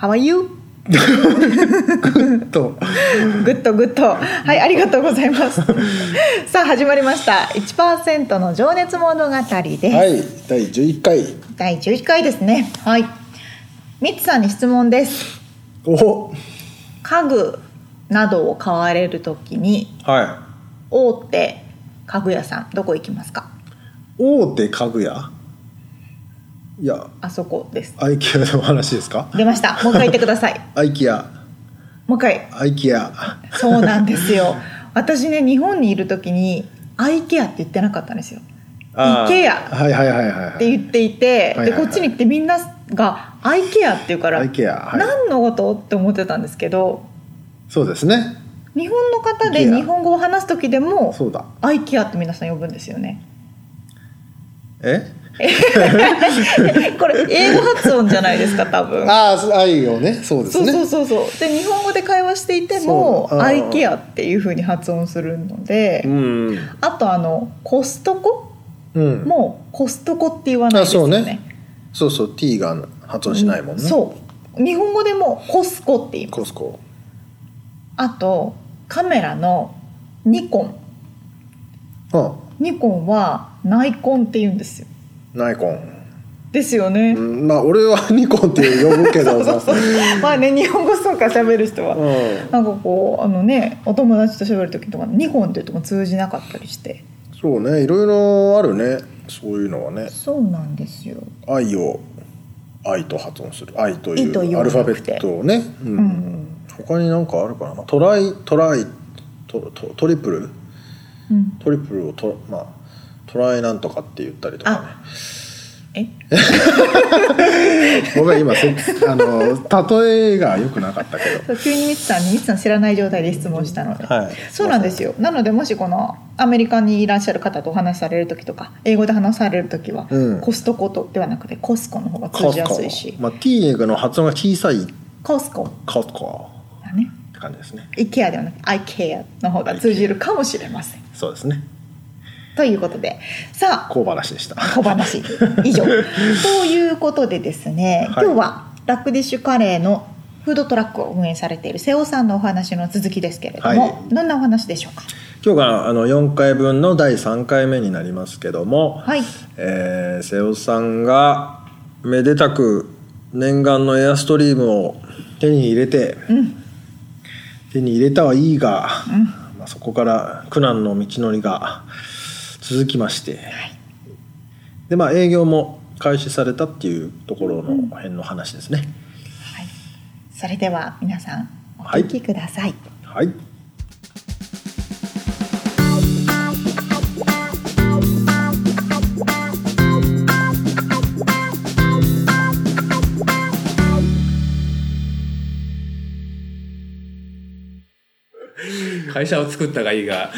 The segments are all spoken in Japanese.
How are you? Good。Good good。はい、ありがとうございます。さあ、始まりました。1%の情熱物語です。はい、第11回。第11回ですね。はい。ミッツさんに質問です。お、家具などを買われるときに、は大手家具屋さん、どこ行きますか？い。大手家具屋？いや、あそこです。アイキアの話ですか？出ました。もう一回言ってください。アイキア、もう一回。アイキア。そうなんですよ。私ね、日本にいるときに、アイケアって言ってなかったんですよ。あー IKEA はいはいはいはいはい。って言っていて、でこっちに来てみんなが「アイケア」って言うから、IKEA はい何のことって思ってたんですけどそうですね。日本の方で日本語を話す時でもそうだ。「アイケア」って皆さん呼ぶんですよね。え？これ英語発音じゃないですか多分。ああ、愛をね、そうですね。そうそうそうそうで日本語で会話していても「そうあーアイケア」っていうふうに発音するので、うん。あとあのコストコ？うん。もコストコって言わないですよね。あそうねそうそう、T が発音しないもんね。そう日本語でもコスコって言いますコスコ。あとカメラのニコンあ、ニコンはナイコンって言うんですよナイコン。ですよね、うん、まあ、俺は ニコンって呼ぶけどさ。まあね日本語そうか喋る人は、うん。なんかこうあのねお友達と喋る時とかニコンって言っても通じなかったりして。そうね、いろいろあるね。そういうのはね。そうなんですよ。愛を愛と発音する。愛というアルファベットをね、うん。うん。他になんかあるかな。トライトライトトトリプル？うん。トリプルをト,、まあ、トライなんとかって言ったりとかね。え？ごめん今せあの例えが良くなかったけど。急にミツさんにミツさん知らない状態で質問したので、はい。そうなんですよ。なのでもしこのアメリカにいらっしゃる方とお話しされる時とか英語で話される時は、うん。コストコとではなくてコスコの方が通じやコスコ。すいしまあ、T の発音が小さい。コスコ。コスコ。だね。って感じですね。IKEA ではなくて IKEA の方が通じるかもしれません。そうですねということで。さあ。小話でした。小話。以上。ということでですね、はい。今日はラックディッシュカレーのフードトラックを運営されている瀬尾さんのお話の続きですけれども、はい。どんなお話でしょうか？今日があの4回分の第3回目になりますけども、はい。えー瀬尾さんがめでたく念願のエアストリームを手に入れて、うん。手に入れたはいいが、うん。まあ、そこから苦難の道のりが続きまして、でまあ営業も開始されたっていうところの辺の話ですね。はい、それでは皆さんお聞きください、はい、会社を作ったがいいが、ん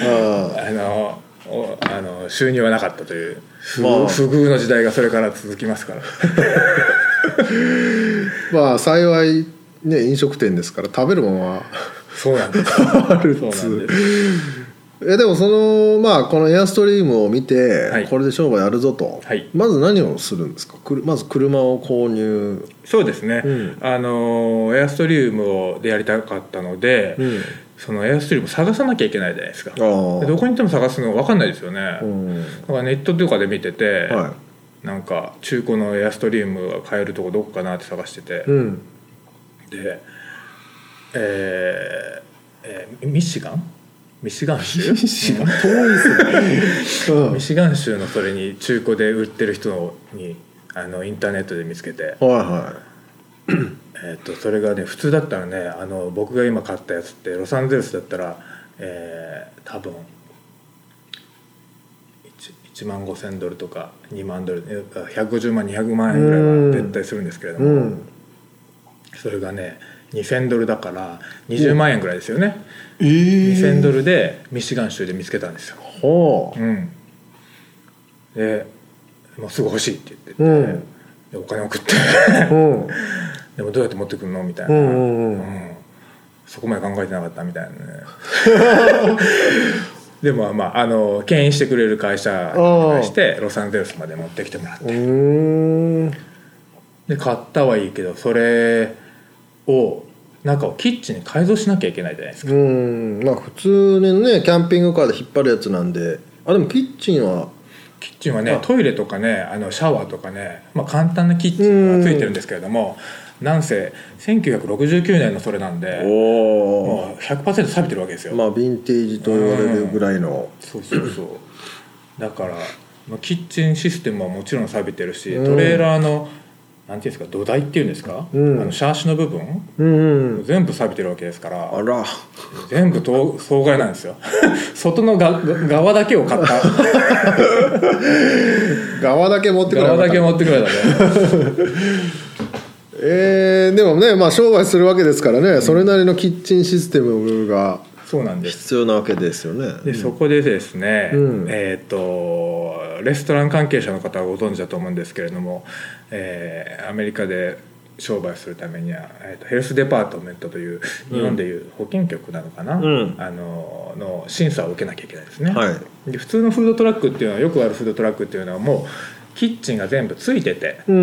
あのおあの収入はなかったという不,、遇の時代がそれから続きますから。まあ幸いね飲食店ですから食べるものはそうなんです。あるっそうなんです。えでもそのまあこのエアストリームを見て、はい。これで商売やるぞと、はい。まず何をするんですか？まず車を購入、そうですね、うん。あのエアストリームをでやりたかったので、うんそのエアストリーム探さなきゃいけないじゃないですか。どこに行っても探すの分かんないですよね、うん。だからネットとかで見てて、はなんか中古のエアストリームが買えるとこどこかなって探してて、い、うん。でえーえーミシガン？ミシガン州？ミシガン。遠いですね、うん。ミシガン州のそれに中古で売ってる人にあのインターネットで見つけて、はいはえー、とそれがね普通だったらねあの僕が今買ったやつってロサンゼルスだったら、えー多分 1, 1万5,000ドルとか2万ドルえ150万200万円ぐらいは絶対するんですけれども、うん。それがね2,000ドルだから20万円ぐらいですよね、えー、2,000ドルでミシガン州で見つけたんですよ。はう。ん、でもうすぐ欲しいって言ってて、うん。でお金送って。あうん でもどうやって持ってくるの？みたいな、うんうんうん。そこまで考えてなかったみたいなね。でもまああの牽引してくれる会社にお願いしてロサンゼルスまで持ってきてもらって。で買ったはいいけどそれを中をキッチンに改造しなきゃいけないじゃないですか、うん。まあ普通にねキャンピングカーで引っ張るやつなんで。あでもキッチンは？キッチンはねあ。トイレとかねあのシャワーとかね、まあ、簡単なキッチンがついてるんですけれどもなんせ1969年のそれなんでおもう100%錆びてるわけですよ、まあヴィンテージと言われるぐらいの。そうそうそう。だから、まあ、キッチンシステムはもちろん錆びてるしうん。トレーラーのなんていうんですか土台っていうんですか、うん。あのシャーシの部分？うんうん。全部錆びてるわけですから。あら。全部と損害なんですよ。外のがが側だけを買 った。側だけ持ってくれば側だけ持ってくれたね えー、でもねまあ商売するわけですからね、それなりのキッチンシステムが。そうなんです。必要なわけですよね。でそこでですね、うん。えっ、とレストラン関係者の方はご存知だと思うんですけれども、えーアメリカで商売するためには、えーとヘルスデパートメントという日本でいう保健局なのかな、うん。あのの審査を受けなきゃいけないですね、はい。で普通のフードトラックっていうのはよくあるフードトラックっていうのはもうキッチンが全部ついててうん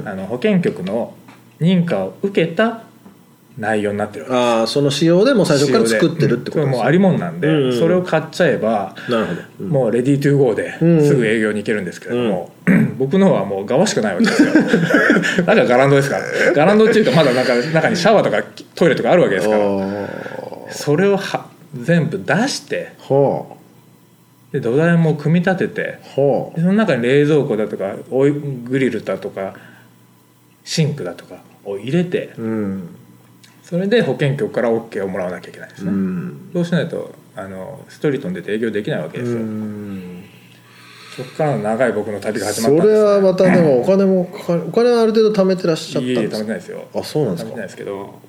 うん。あの保健局の認可を受けた内容になってるわああその仕様でもう最初から作ってるってことですもうありもんなんで、うん。うんそれを買っちゃえばなるほど、うん。もうレディートゥーゴーでうん。すぐ営業に行けるんですけれども、僕のはもう側しかないわけですよ。だからガランドですから。ガランドっていうかまだ中中にシャワーとかトイレとかあるわけですから。あそれをは全部出してで土台も組み立ててその中に冷蔵庫だとかオイグリルだとかシンクだとかを入れてあうんそれで保健局から OK をもらわなきゃいけないですうね、ん。そうしないとあのストリートに出て営業できないわけうですよ、ん。そこからの長い僕の旅が始まそったんですれはまたでもお金もかかるお金はある程度貯めてらっしゃったんいえいえですか貯めてないですよ。あそうなんですか？貯めてないですけど。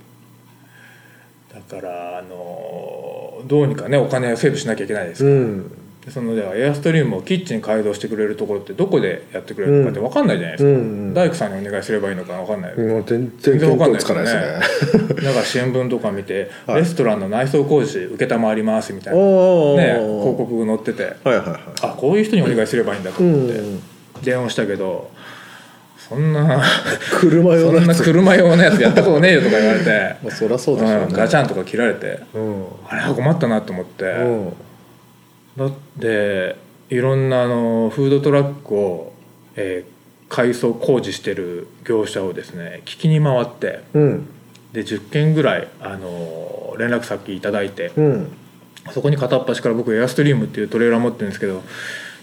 だからあのどうにかねお金をセーブしなきゃいけないですから、うん。でそのではエアストリームをキッチン改造してくれるところってどこでやってくれるのかって分かんないじゃないですか、うんうん大工さんにお願いすればいいのか分かんない、もう全然全然わかんないですね。だから新聞とか見て、はい。レストランの内装工事承りますみたいな、ね、広告載ってて。はいはいはい。あこういう人にお願いすればいいんだとう思って、ん電話したけどそんな車用そんなのやつ車用のやつやったことねえよとか言われて、まあそりゃそうでしょうね。うんガチャンとか切られて。うん。あれは困ったなと思って、うんだっていろんなあのフードトラックを、えー改装工事してる業者をですね聞きに回ってうん。で10件ぐらいあの連絡先いただいてうん。そこに片っ端から僕エアストリームっていうトレーラー持ってるんですけど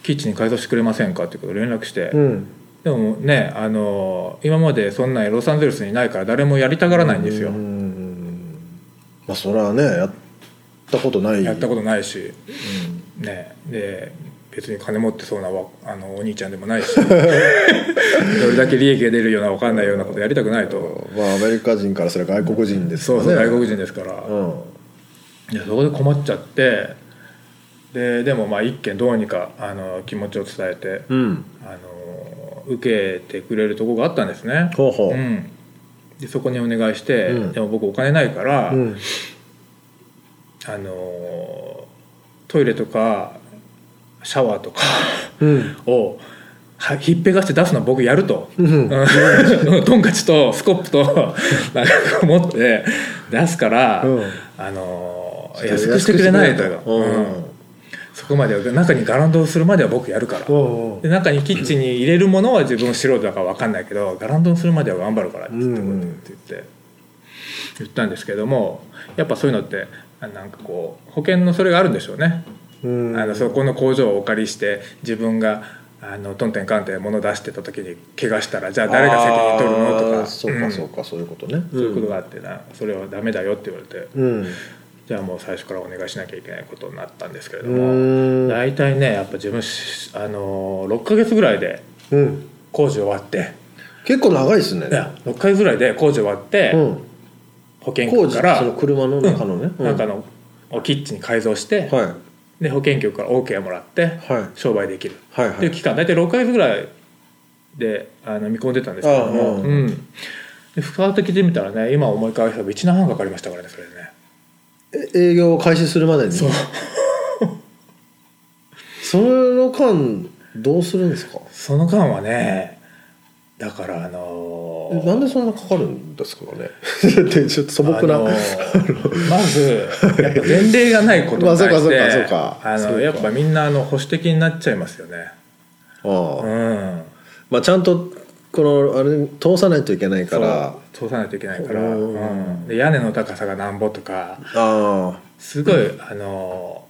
キッチンに改造してくれませんかっていうことを連絡して、うん。でもねあの今までそんなロサンゼルスにないから誰もやりたがらないんですよ、うんまあそれはねやったことない。やったことないし、ねで別に金持ってそうなわあのお兄ちゃんでもないし どれだけ利益が出るような分かんないようなことやりたくないと、まあアメリカ人からすれば外国人ですそうよねそう外国人ですから、うん。いやそこで困っちゃってででもまあ一件どうにかあの気持ちを伝えて、うん。あの受けてくれるとこがあったんですね。ほうほう。うん、でそこにお願いして、うん。でも僕お金ないから、うん。あのトイレとかシャワーとかうん。をはひっぺがして出すのは僕やると、うん。うん。トンカチとスコップと なんか持って出すから、うん。あの安くしてくれないと、うん。そこまでは中にガランドをするまでは僕やるから、うんで中にキッチンに入れるものは自分素人だから分かんないけどガランドにするまでは頑張るからって言って,、言ったんですけどもやっぱそういうのってあなんかこう保険のそれがあるんでしょうね、うん。あのそこの工場をお借りして自分があのトンテンカンテン物出してた時に怪我したらじゃあ誰が責任取るの？とか。そうかそうか、そういうことね。そういうことがあってなそれはダメだよって言われて。うん。じゃあもう最初からお願いしなきゃいけないことになったんですけれどうもん。大体ねやっぱ自分しあの6ヶ月ぐらいでうん。工事終わって。結構長いですね。いや6ヶ月ぐらいで工事終わって、うん保険工事局からその車の中のね、うんなん。かのキッチンに改造して、はで保険局から OK をもらっていはい。商売できる。はいはい。っていう期間大体6ヶ月ぐらいであの見込んでたんですけどもうん。で蓋を開けてみたらね今思い返せば1年半かかりましたからね。それでねえ営業を開始するまでに？そう。その間どうするんですか？その間はねだからあのえなんでそんなかかるんですかね。ちょっと素朴な、あの まずやっぱ前例がないことに対して かそうかそうか。あそうか。のやっぱみんなあの保守的になっちゃいますよね。ああ。うん。まあちゃんとこのあれ通さないといけないから。通さないといけないから、うん。うん。で屋根の高さがなんぼとか。あすごいあの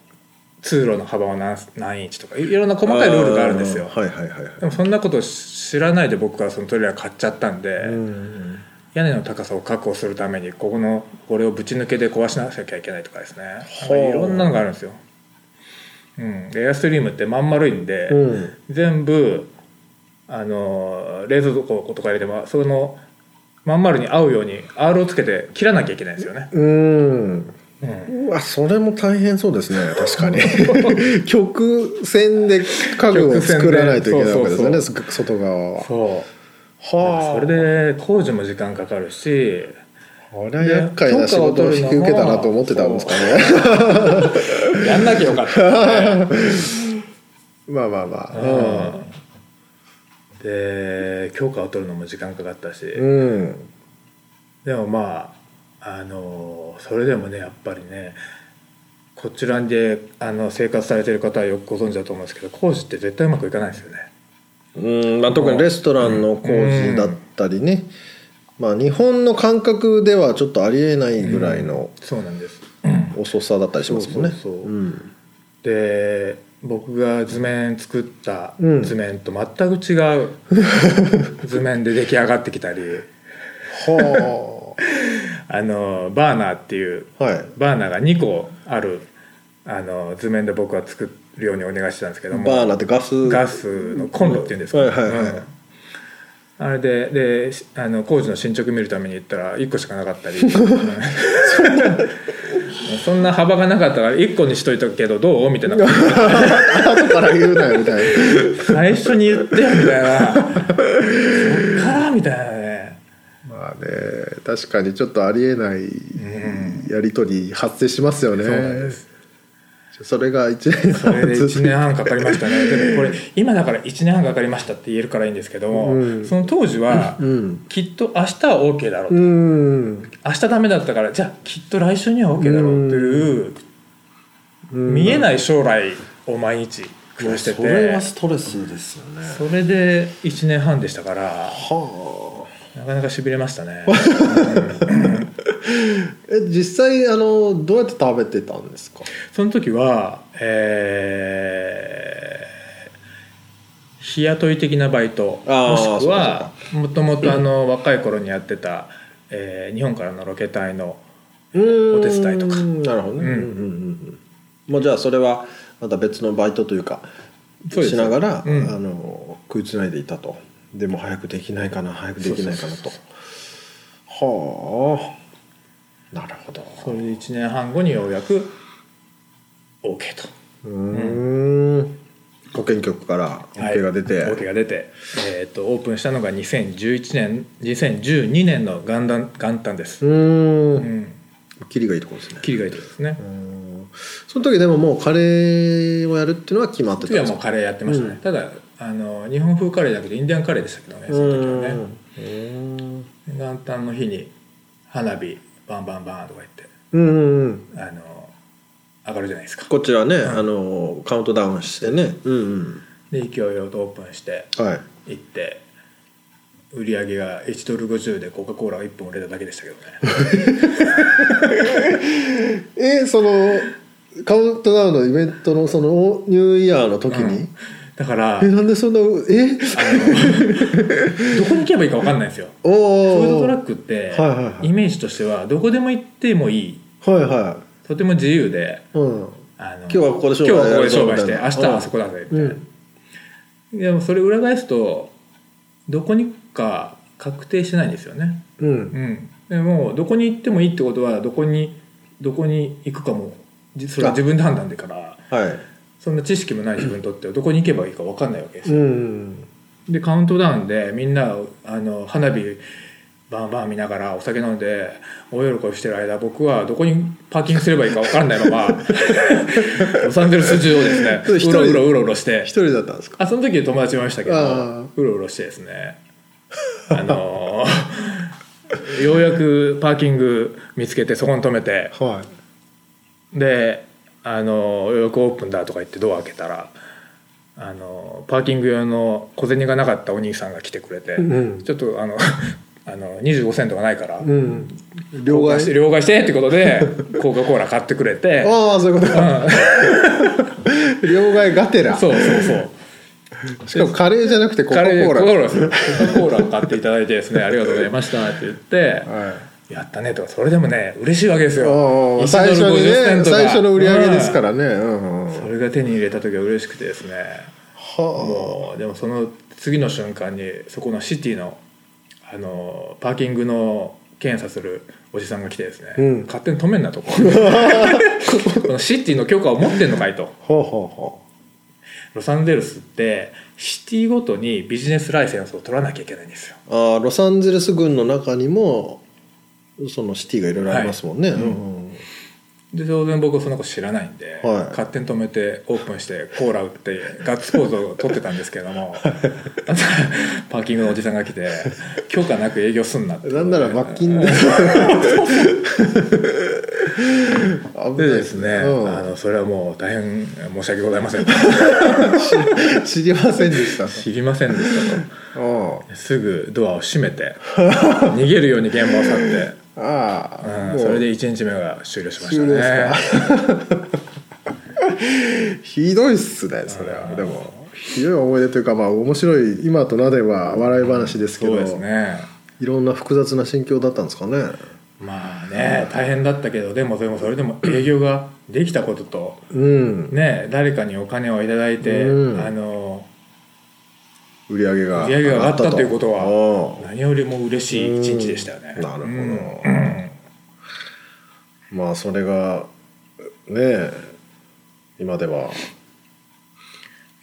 通路の幅は何何インチとかいいろんな細かいルールがあるんですよ。あはいはいはいはい。でもそんなこと知らないで僕はそのトレーラー買っちゃったんで、うん屋根の高さを確保するためにここのこれをぶち抜けで壊しなきゃいけないとかですね。あ。いろんなのがあるんですよ、うん、でエアストリームってまん丸いんで、うん。全部あの冷蔵庫とか入れてもそのまん丸に合うように R をつけて切らなきゃいけないんですよね、うんうん、うわそれも大変そうですね確かに。曲線で家具を作らないといけないわけですよね外側は。そう。はあ。それで工事も時間かかるし。これは厄介な仕事を引き受けたなと思ってたんですかね。やんなきゃよかった、ね まあまあまあ。うん、で許可を取るのも時間かかったし、うん。でもまああのそれでもねやっぱりねこちらであの生活されてる方はよくご存知だと思うんですけど工事って絶対うまくいかないですよね。うんまあ、特にレストランの工事だったりね、まあ、日本の感覚ではちょっとありえないぐらいのそうなんです。遅さだったりしますもんね。そうそうそう。うん。で僕が図面作ったうん。図面と全く違う図面で出来上がってきたり。はあのバーナーっていうあはい。バーナーが2個あるあの図面で僕は作るようにお願いしてたんですけども。バーナーってガス？ガスのコンロっていうんですか、はいはいはい。うん。あれででしあの工事の進捗見るために行ったら1個しかなかったり。うんそんな幅がなかったから1個にしといたけどどう？みたいな。後から言うなよみたいな。最初に言ってよみたいな。そっからみたいな確かにちょっとありえないやり取り発生しますよね、そうなんです。それが1年それでずっと1年半かかりましたね。でもこれ今だから1年半かかりましたって言えるからいいんですけども、うん。その当時はうん。きっと明日は OK だろうと、うん。明日ダメだったからじゃあきっと来週には OK だろうという、見えない将来を毎日暮らしてて。それはストレスですよね。それで1年半でしたからはあなかなかしびれましたね。え実際あのどうやって食べてたんですか？その時はえー日雇い的なバイトもしくはもともとあの若い頃にやってた、えー日本からのロケ隊のお手伝いとか。なるほどね、うん。うんうんもうじゃあそれはまた別のバイトというかしながら、うん。あの食いつないでいたとでも早くできないかな早くできないかなと。はあ。なるほど。それで1年半後にようやく OK と。うーん。保健局から OK が出て、はい OK が出て、えー、とオープンしたのが2011年2012年の元旦元旦です、うーん。うん、キリがいいところですね。切りがいいとこですね。うん。その時でももうカレーをやるっていうのは決まってたんですか？もうカレーやってましたね、うん。ただあの日本風カレーじゃなくてインディアンカレーでしたけ？どねその時はね。うん元旦の日に花火バンバンバンとか言ってうんうんうん。あの上がるじゃないですか。こちらね、あのカウントダウンしてね。うんで勢いよとオープンしてうんはい。行って売り上げが1ドル50でコカ・コーラが1本売れただけでしたけどね。えそのカウントダウンのイベントのそのニューイヤーの時に、だからえなんでそんなえ？どこに行けばいいか分かんないんですよ。おフードおトラックってはいはいはい。イメージとしてはどこでも行ってもいい。はいはとても自由でいうん。あの今日はここで商売今日はここで商売して明日はそこだぜみたいな、でもそれ裏返すとどこにか確定してないんですよね。うん。うん。でもどこに行ってもいいってことはどこにどこに行くかもじそれは自分で判断でからはいそんな知識もない自分にとってはどこに行けばいいか分かんないわけですうよ、ん。でカウントダウンでみんなあの花火バンバン見ながらお酒飲んで大喜びしてる間僕はどこにパーキングすればいいか分からないまま ロサンゼルス中をですね。うろうろうろうろして。一人だったんですか？あその時友達もいましたけどあうろうろしてですね。あのーようやくパーキング見つけてそこに止めて。はであのようやくオープンだとか言ってドア開けたらあのパーキング用の小銭がなかったお兄さんが来てくれて、うん。ちょっとあの あの25セントがないから、いうん。両両替？して替両替してってことで コカ・コーラ買ってくれて、ああそういうこと。かう 両替がてら。ん、そうそうそう。しかもカレーじゃなくてコカ・コーーラコカ・コーラ買っていただいてですねありがとうございましたって言って、はやったねとかそれでもね嬉しいわけですよ。ああ1最初にドル50センね最初の売り上げですかうんらね。うん。うんそれが手に入れた時は嬉しくてですね。はもうでもその次の瞬間にそこのシティのあのパーキングの検査するおじさんが来てですね、うん。勝手に止めんなと。こ このシティの許可を持ってんのかいと。ロサンゼルスってシティごとにビジネスライセンスを取らなきゃいけないんですよ。うああロサンゼルス郡の中にもそのシティがいろいろありますもんね、はい。うんうん。で当然僕はそんなこと知らないんで、はい。勝手に止めてオープンしてコーラ売ってガッツポーズを取ってたんですけれども パーキングのおじさんが来て「許可なく営業すんな」ってなんなら罰金で。でですね、うん。あのそれはもう大変申し訳ございません。知りませんでした知りませんでしたあとすぐドアを閉めて逃げるように現場を去って、ああう。うんそれで1日目が終了しましたね。ひどいっすねそれは。でもひどい思い出というかまあ面白い今となれば笑い話ですけどそうですね。いろんな複雑な心境だったんですかね。まあね大変だったけどでもでもそれでも営業ができたこととうん。ね誰かにお金をいただいて、うん。あの売り上げが上げがったと。いうことはあ何よりも嬉しい一日でしたよね。うんなるほど。うん。まあそれがねえ今では。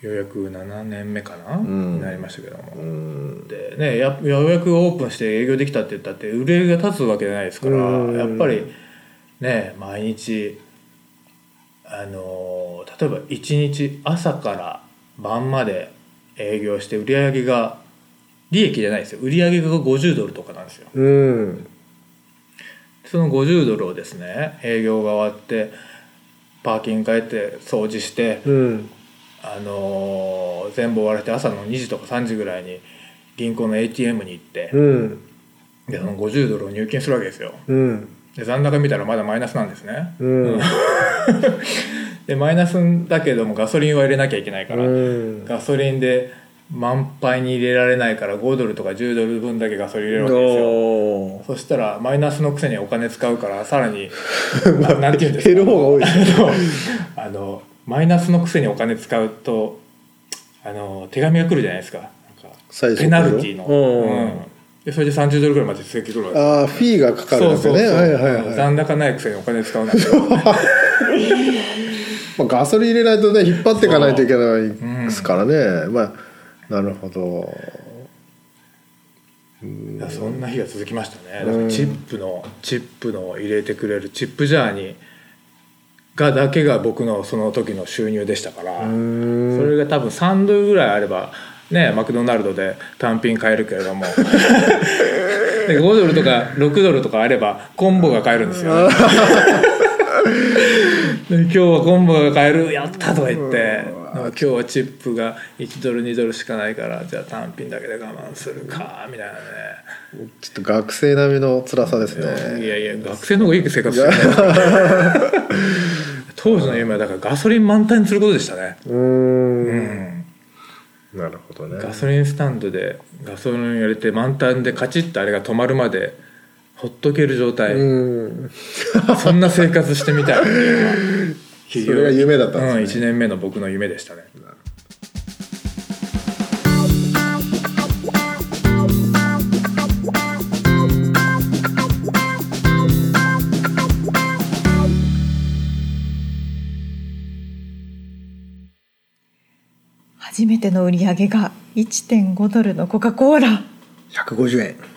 ようやく7年目かな、ん。になりましたけども、うん。でねやようやくオープンして営業できたって言ったって売り上げが立つわけじゃないですから、うん。やっぱりね毎日あの例えば1日朝から晩まで営業して売り上げが利益じゃないですよ。売り上げが50ドルとかなんですよ。うん。その50ドルをですね営業が終わってパーキング帰って掃除して、うん。あのー全部終わらせて朝の2時とか3時ぐらいに銀行の ATM に行って、うん。でその50ドルを入金するわけですよ。うん。で残高見たらまだマイナスなんですね、うん でマイナスだけどもガソリンは入れなきゃいけないから、うん。ガソリンで満杯に入れられないから5ドルとか10ドル分だけガソリン入れるわけですよ。おそしたらマイナスのくせにお金使うからさらに ななんて言うんですか？減る方が多いです。あのマイナスのくせにお金使うとあの手紙が来るじゃないですか。ペナルティーの、でそれで30ドルぐらいまで続き来るわけああフィーがかかるそうそうそう、わけねはいはいはい。残高ないくせにお金使うなんてまあ、ガソリン入れないとね引っ張っていかないといけないですからね、まあなるほど。いやそんな日が続きましたね。だからチップのチップの入れてくれるチップジャーにがだけが僕のその時の収入でしたからそれが多分3ドルぐらいあればねマクドナルドで単品買えるけれども。で5ドルとか6ドルとかあればコンボが買えるんですよ、ね、で 今日は昆布が買えるやったとか言って今日はチップが1ドル2ドルしかないからじゃあ単品だけで我慢するかみたいなね。ちょっと学生並みの辛さですね。いやいや学生の方がいい生活してるね。当時の夢はだからガソリン満タンにすることでしたね。うん。ん。なるほどね。ガソリンスタンドでガソリン入れて満タンでカチッとあれが止まるまでほっとける状態、うん。そんな生活してみたい。それが夢だったんうん、ですね、1年目の僕の夢でしたね。初めての売り上げが1.5ドルのコカ・コーラ。150円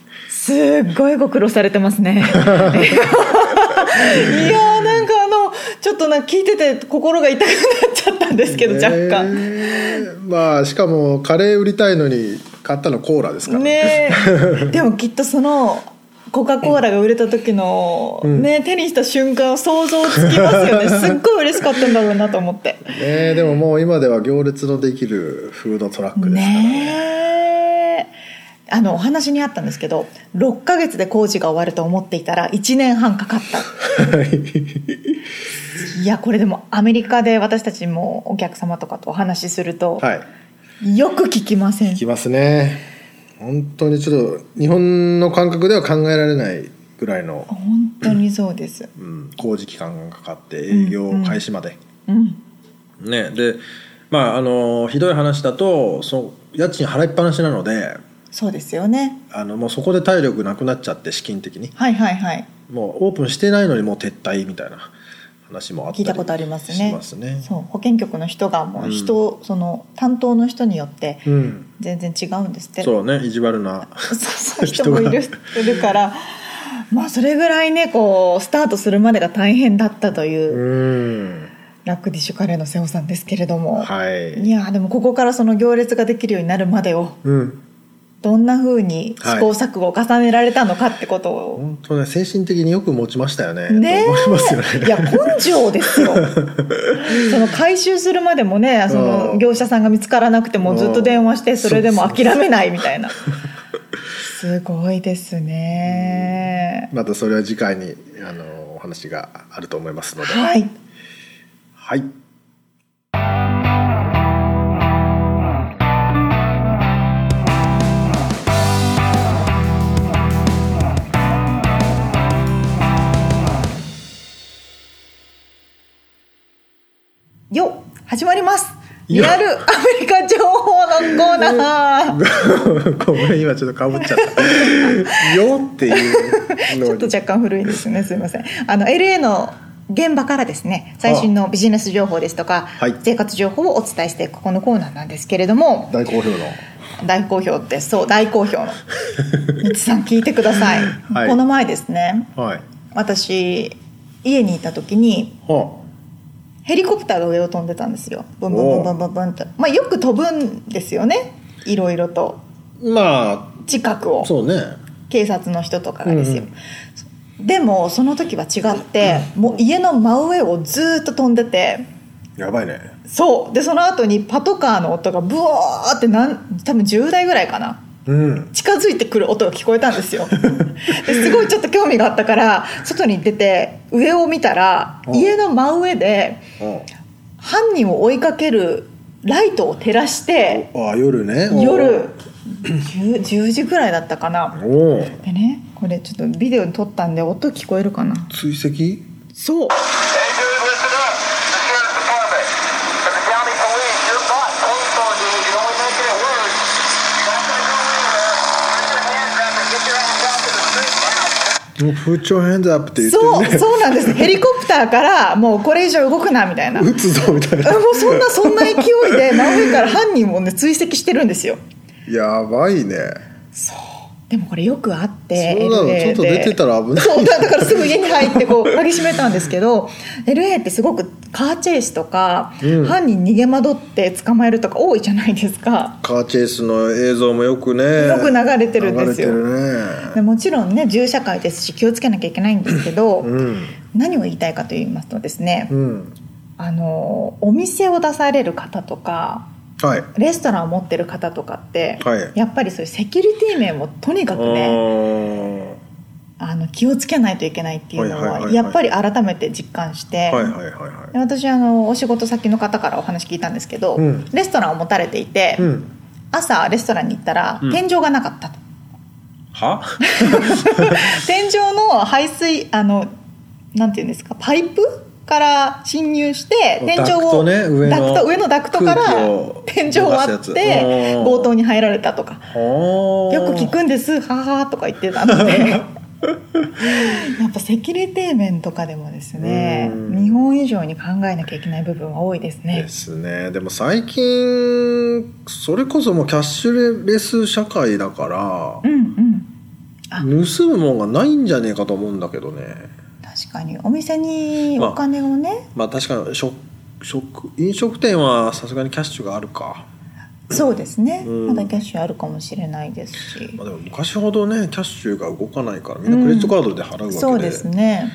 すっごいご苦労されてますね。いやーなんかあのちょっとなんか聞いてて心が痛くなっちゃったんですけど、若干。まあしかもカレー売りたいのに買ったのコーラですから。ねえ。でもきっとそのコカ・コーラが売れた時の、うん。ね手にした瞬間想像つきますよね。すっごい嬉しかったんだろうなと思って。ねえでももう今では行列のできるフードトラックですからね。ねえあのお話にあったんですけど6ヶ月で工事が終わると思っていたら1年半かかった。い。やこれでもアメリカで私たちもお客様とかとお話しすると、はい。よく聞きません。聞きますね。本当にちょっと日本の感覚では考えられないぐらいの、本当にそうです。うん、工事期間がかかって営業開始まで、うん。ね。でまああのひどい話だとそう家賃払いっぱなしなのでそうですよね。あのもうそこで体力なくなっちゃって資金的に。はいはいはい。もうオープンしてないのにもう撤退みたいな話もあったり聞いたことありますね。しますね。そう保健局の人がもう人、その担当の人によってうん。全然違うんですって。そうね意地悪な そうそう人もいる。いるからまあそれぐらいねこうスタートするまでが大変だったというう、ん。ラックディッシュカレーの瀬尾さんですけれども、はい。いやでもここからその行列ができるようになるまでをうんどんな風に試行錯誤を重ねられたのかってことを、本当ね精神的によく持ちましたよね。ね思いますよね。いや根性ですよ。その回収するまでもねそのうん。業者さんが見つからなくてもずっと電話してそれでも諦めないみたいな。すごいですね。またそれは次回にあのお話があると思いますので。はい。はい始まります。リよアルアメリカ情報のコーナー。ごめん今ちょっとかぶっちゃった「よ」っていうの ちょっと若干古いですね。すいません。あの LA の現場からですね。最新のビジネス情報ですとか、はい。生活情報をお伝えしていくこのコーナーなんですけれども。大好評の。大好評ですそう大好評の。みつさん聞いてください、はい。この前ですね。はい。私家にいた時にはヘリコプターが上を飛んでたんですよ。ブンブンブンブンブンブンとまあよく飛ぶんですよね。いろいろと。あ。ま近くを。あそうね。警察の人とかがですよ、うんでもその時は違ってもう家の真上をずっと飛んでて。やばいね。そう。でその後にパトカーの音がブワーってなん多分10台ぐらいかな。うん近づいてくる音が聞こえたんですよ。ですごいちょっと興味があったから外に出て上を見たらうん。家の真上であ犯人を追いかけるライトを照らしてあ夜ね。夜 10, 10時ぐらいだったかな。でねこれちょっとビデオに撮ったんで音聞こえるかな。追跡？そうもう風潮ヘンズアップって言ってそうるね。そうなんです。ヘリコプターからもうこれ以上動くなみたいな。もう撃つぞみたいな。そんなそんな勢いで真上から 犯人をね追跡してるんですよ。やばいねでもこれよくあってちょっと出てたら危ない。そうだだからすぐ家に入ってこう鍵閉めたんですけど LA ってすごくカーチェイスとか、うん。犯人逃げ惑って捕まえるとか多いじゃないですか。カーチェイスの映像もよくね。よく流れてるんですよ。ね。でもちろんね銃社会ですし気をつけなきゃいけないんですけど、うん。何を言いたいかと言いますとですね、うん。あのお店を出される方とかはい。レストランを持ってる方とかって、はい。やっぱりそういうセキュリティ面もとにかくねあの気をつけないといけないっていうのはやっぱり改めて実感して、私あのお仕事先の方からお話聞いたんですけど、うん。レストランを持たれていて、うん。朝レストランに行ったら、うん。天井がなかったと。は？天井の排水あのなんていうんですかパイプから侵入して天井を、ね上のダクト上のダクトから天井を割って強盗に入られたとか。よよく聞くんですはははとか言ってたので。やっぱセキュリティ面とかでもですねうん。日本以上に考えなきゃいけない部分は多いですね。で。すね。でも最近それこそもうキャッシュレス社会だからうんうん。あ。盗むもんがないんじゃねえかと思うんだけどね。確かにお店にお金をね、まあ確かに食食飲食店はさすがにキャッシュがあるか、そうですね、うん。まだキャッシュあるかもしれないですし。まあ、でも昔ほどねキャッシュが動かないからみんなクレジットカードで払うわけで,、そうですね。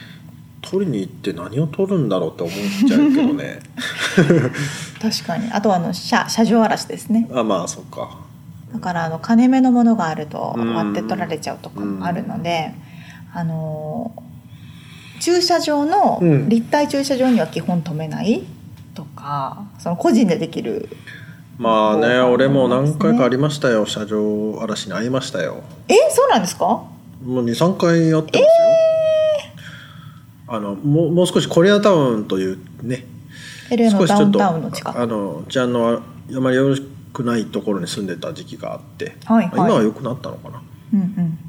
取りに行って何を取るんだろうって思っちゃうけどね。確かに。あとはあの車車上荒らしですね。あまあそっか。だからあの金目のものがあるとうん。割って取られちゃうとかもあるので、あの駐車場のうん。立体駐車場には基本止めないとかその個人でできるまあねそう俺も何回かありましたよ。車上嵐に会いましたよ。えそうなんですか？もう23回やってますよ、あのもうもう少しコリアタウンというね LA の少しちょっとダウンタウンの近く。あの治安のあまりよろしくないところに住んでた時期があって、はいはい。今は良くなったのかな。うんうん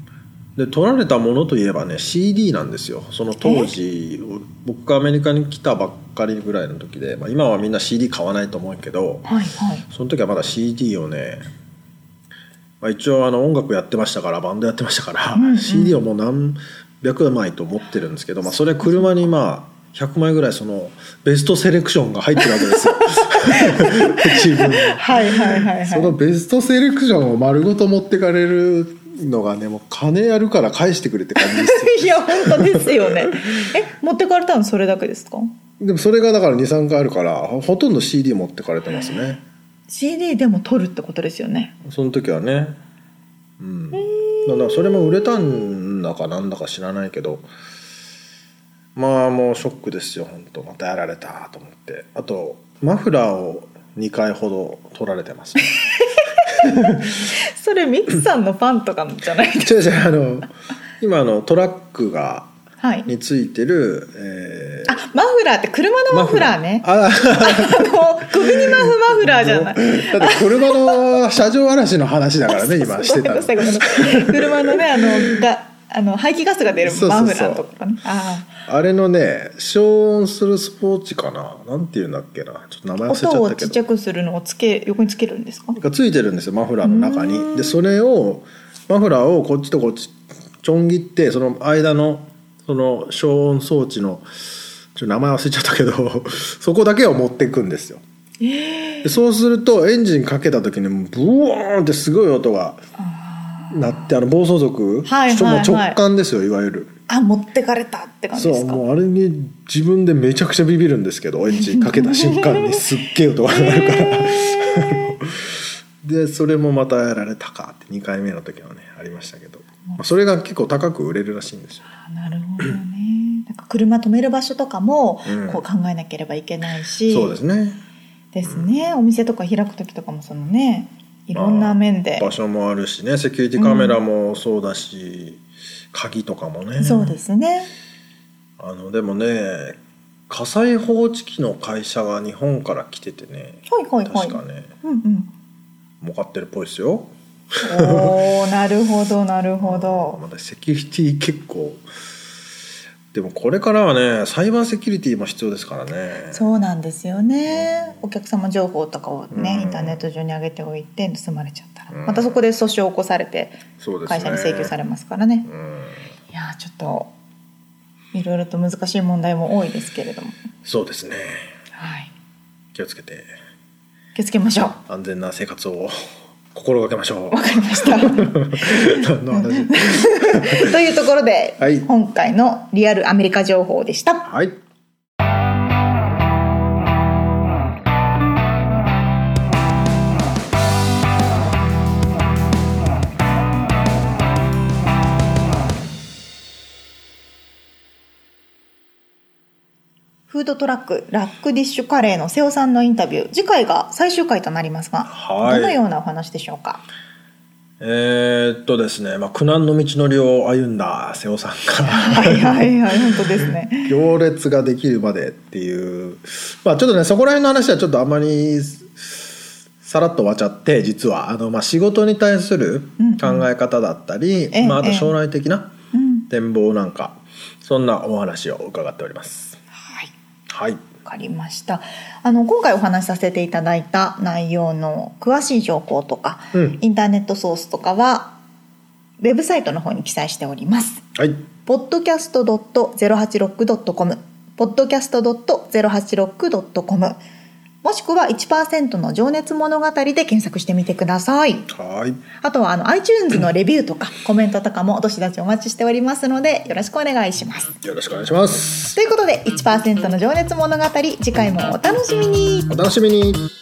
で取られたものといえばね CD なんですよ。その当時僕がアメリカに来たばっかりぐらいの時で、まあ、今はみんな CD 買わないと思うけどはいはい。その時はまだ CD をね、まあ、一応あの音楽やってましたからバンドやってましたから、うんうん。CD をもう何百枚と持ってるんですけど、まあ、それ車にまあ100枚ぐらいそのベストセレクションが入ってるわけですよ。自分の。はいはいはい。そのベストセレクションを丸ごと持ってかれるのがねもう金やるから返してくれって感じですよ。いや本当ですよね。え持ってかれたのそれだけですか？でもそれがだから23回あるからほとんど CD 持ってかれてますね。CD でも取るってことですよね。その時はね。うん。だからそれも売れたんだかなんだか知らないけど。まあもうショックですよ本当。またやられたと思って。あとマフラーを2回ほど取られてます、それミクさんのファンとかじゃないです違う違うあの今あのトラックがはい。についてる、えーあマフラーって車のマフラーね。ああの首にマフマフラーじゃない。だって車の車上荒らしの話だからね今してた車のねあのがあの排気ガスが出るマフラーとかねああ。れのね消音するスポーチかな。なんていうんだっけな。ちょっと名前あ忘れちゃ音をったけど。ちっちゃくするのをつけ横につけるんですか？がついてるんですよマフラーの中に。ん。でそれをマフラーをこっちとこっちちょん切ってその間のその消音装置のちょっと名前忘れちゃったけど そこだけを持っていくんですよ。でそうするとエンジンかけた時にブワーンってすごい音が鳴ってあの暴走族、はいはいはい。直感ですよいわゆる。あ持ってかれたって感じそうですか？もうあれに自分でめちゃくちゃビビるんですけど エンジンかけた瞬間にすっげえ音が鳴るから。でそれもまたやられたかって2回目の時はねありましたけど、まあ、それが結構高く売れるらしいんですよ。あなるほどね。なんか車止める場所とかもうん。こう考えなければいけないし、そうですね。ですね。お店とか開く時とかもそのねいろんな面で、場所もあるしねセキュリティカメラもそうだし、鍵とかもね。そうですね。あのでもね火災報知器の会社が日本から来ててね。はいはいはい。確かね。うんうん。儲かってるっぽいですよ。おーなるほどなるほど。まだセキュリティ結構でもこれからはねサイバーセキュリティも必要ですからね。そうなんですよね。お客様情報とかをね、うん。インターネット上に上げておいて盗まれちゃったら、うん。またそこで訴訟を起こされて会社に請求されますからね。うん。いやーちょっといろいろと難しい問題も多いですけれども。そうですね。はい。気をつけて。気をつけましょう。安全な生活を心がけましょう。わかりました。というところで、はい。今回のリアルアメリカ情報でした。はいフードトラックラックディッシュカレーの瀬尾さんのインタビュー。次回が最終回となりますが、はい。どのようなお話でしょうか？えーっとですね、まあ、苦難の道のりを歩んだ瀬尾さんがはいはいはい本当ですね。行列ができるまでっていう。まあちょっとねそこら辺の話はちょっとあんまりさらっと終わっちゃって実は。あの、まあ、仕事に対する考え方だったり、ええまあ、あと将来的なうん。展望なんか、そんなお話を伺っております。はい。はい、わかりました。あの今回お話しさせていただいた内容の詳しい情報とか、うん。インターネットソースとかはウェブサイトの方に記載しております。はい、podcast.086.com podcast.086.com もしくは1%の情熱物語で検索してみてくださいはい、あとはあの iTunes のレビューとかコメントとかもどしどしお待ちしておりますのでよろしくお願いしますよろしくお願いします。ということで1%の情熱物語次回もお楽しみにお楽しみに。